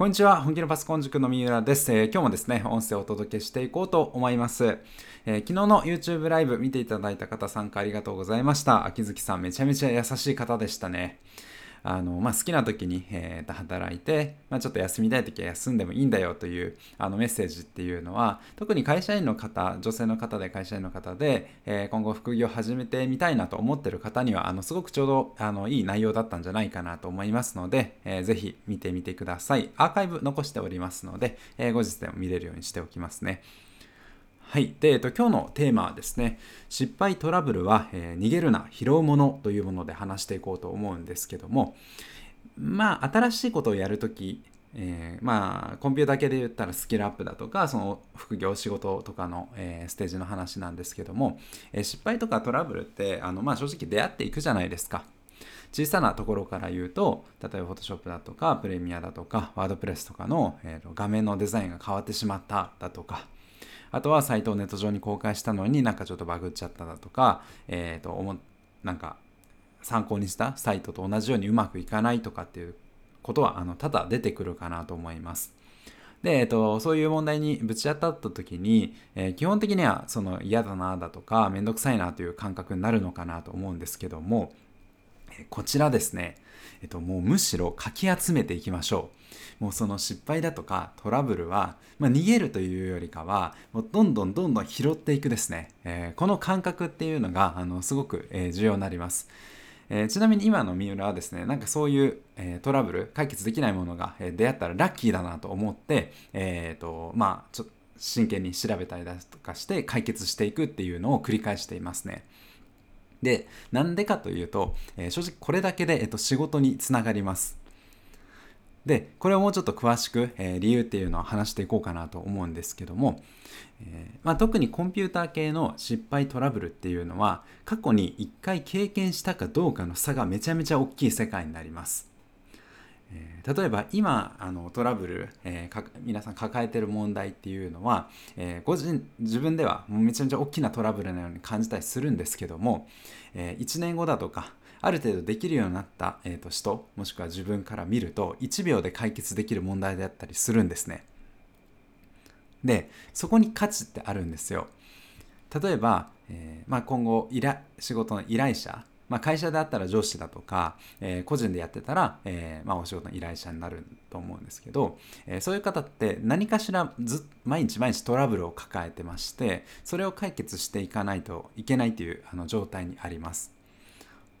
こんにちは。本気のパソコン塾の三浦です、えー、今日もですね、音声をお届けしていこうと思います。えー、昨日の YouTube ライブ見ていただいた方参加ありがとうございました。秋月さんめちゃめちゃ優しい方でしたね。あの、まあ、好きな時に、えー、働いて、まあ、ちょっと休みたい時は休んでもいいんだよというあのメッセージっていうのは特に会社員の方女性の方で会社員の方で、えー、今後副業を始めてみたいなと思ってる方にはあのすごくちょうどあのいい内容だったんじゃないかなと思いますので、えー、ぜひ見てみてください。アーカイブ残しておりますので、えー、後日でも見れるようにしておきますね。はい。で、えっと、今日のテーマはですね、失敗トラブルは、えー、逃げるな、拾うものというもので話していこうと思うんですけども、まあ、新しいことをやるとき、えー、まあ、コンピューター系で言ったらスキルアップだとか、その副業仕事とかの、えー、ステージの話なんですけども、え、失敗とかトラブルって、あの、まあ、正直出会っていくじゃないですか。小さなところから言うと例えば Photoshop だとかプレミアだとか WordPress とかの、えー、画面のデザインが変わってしまっただとかあとはサイトをネット上に公開したのになんかちょっとバグっちゃっただとか、えっ、ー、と、なんか参考にしたサイトと同じようにうまくいかないとかっていうことはあの多々出てくるかなと思います。で、えっと、そういう問題にぶち当たった時に、えー、基本的にはその嫌だなだとかめんどくさいなという感覚になるのかなと思うんですけども、こちらですね、えっと、もうむしろかき集めていきましょう。もうその失敗だとかトラブルは、まあ、逃げるというよりかはもうどんどんどんどん拾っていくですね、えー、この感覚っていうのがあのすごく、えー、重要になります。えー、ちなみに今の三浦はですね、なんかそういう、えー、トラブル、解決できないものが、えー、出会ったらラッキーだなと思って、えっ、と、まあ、ちょっと真剣に調べたりだとかして解決していくっていうのを繰り返していますね。で、なんでかというと、えー、正直これだけで、えー、と仕事につながります。で、これをもうちょっと詳しく、えー、理由っていうのを話していこうかなと思うんですけども、えー、まあ、特にコンピューター系の失敗トラブルっていうのは過去に1回経験したかどうかの差がめちゃめちゃ大きい世界になります。例えば今あのトラブル、えー、皆さん抱えてる問題っていうのは、えー、個人自分ではもうめちゃめちゃ大きなトラブルのように感じたりするんですけども、え1年後だとかある程度できるようになった、えーと、人もしくは自分から見ると1秒で解決できる問題であったりするんですね。でそこに価値ってあるんですよ。例えば、えーまあ、今後依頼仕事の依頼者まあ、会社であったら上司だとか、えー、個人でやってたら、えー、まあ、お仕事の依頼者になると思うんですけど、え、そういう方って何かしらず毎日毎日トラブルを抱えてましてそれを解決していかないといけないというあの状態にあります。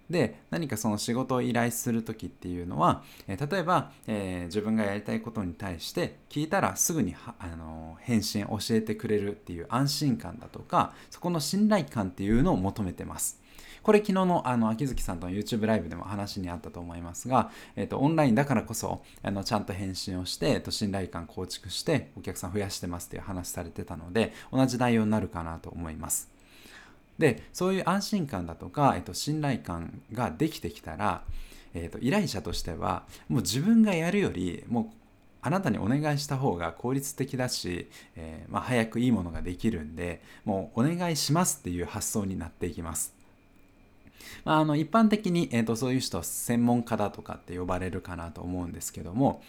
で何かその仕事を依頼する時っていうのは、え、例えば、えー、自分がやりたいことに対して聞いたらすぐにあの返信教えてくれるっていう安心感だとかそこの信頼感っていうのを求めてます。これ昨日のあの秋月さんとの YouTube ライブでも話にあったと思いますが、えっと、オンラインだからこそあのちゃんと返信をして、えっと、信頼感構築してお客さん増やしてますっていう話されてたので同じ内容になるかなと思います。でそういう安心感だとか、えっと、信頼感ができてきたら、えっと、依頼者としてはもう自分がやるよりもうあなたにお願いした方が効率的だし、えー、まあ、早くいいものができるんでもうお願いしますっていう発想になっていきます。まあ、あの一般的に、えーと、そういう人は専門家だとかって呼ばれるかなと思うんですけども、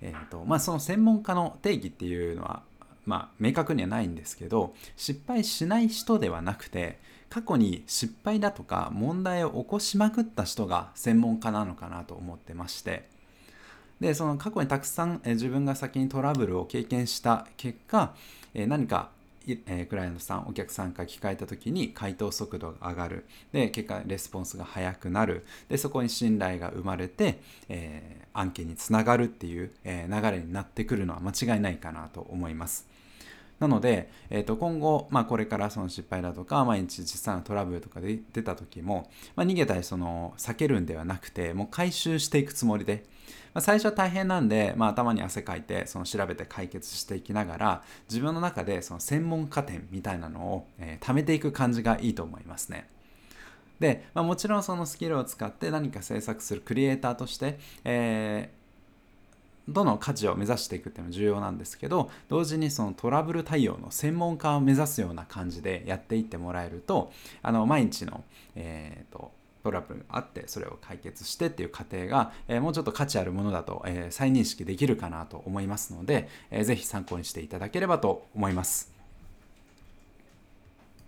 えーとまあ、その専門家の定義っていうのは、まあ、明確にはないんですけど失敗しない人ではなくて過去に失敗だとか問題を起こしまくった人が専門家なのかなと思ってまして。でその過去にたくさん自分が先にトラブルを経験した結果何かえクライアントさんお客さんから聞かれた時に回答速度が上がるで結果レスポンスが速くなるでそこに信頼が生まれて、えー、案件につながるっていう、えー、流れになってくるのは間違いないかなと思います。なので、えー、と今後、まあ、これからその失敗だとか毎日実際のトラブルとかで出た時も、まあ、逃げたりその避けるんではなくてもう回収していくつもりでまあ、最初は大変なんで、まあ、頭に汗かいてその調べて解決していきながら自分の中でその専門家点みたいなのを、えー、貯めていく感じがいいと思いますね。で、まあ、もちろんそのスキルを使って何か制作するクリエイターとして、えー、どの価値を目指していくっていうのも重要なんですけど同時にそのトラブル対応の専門家を目指すような感じでやっていってもらえるとあの毎日の、えーとトラブルがあってそれを解決してっていう過程が、え、もうちょっと価値あるものだと、え、再認識できるかなと思いますので、えー、ぜひ参考にしていただければと思います。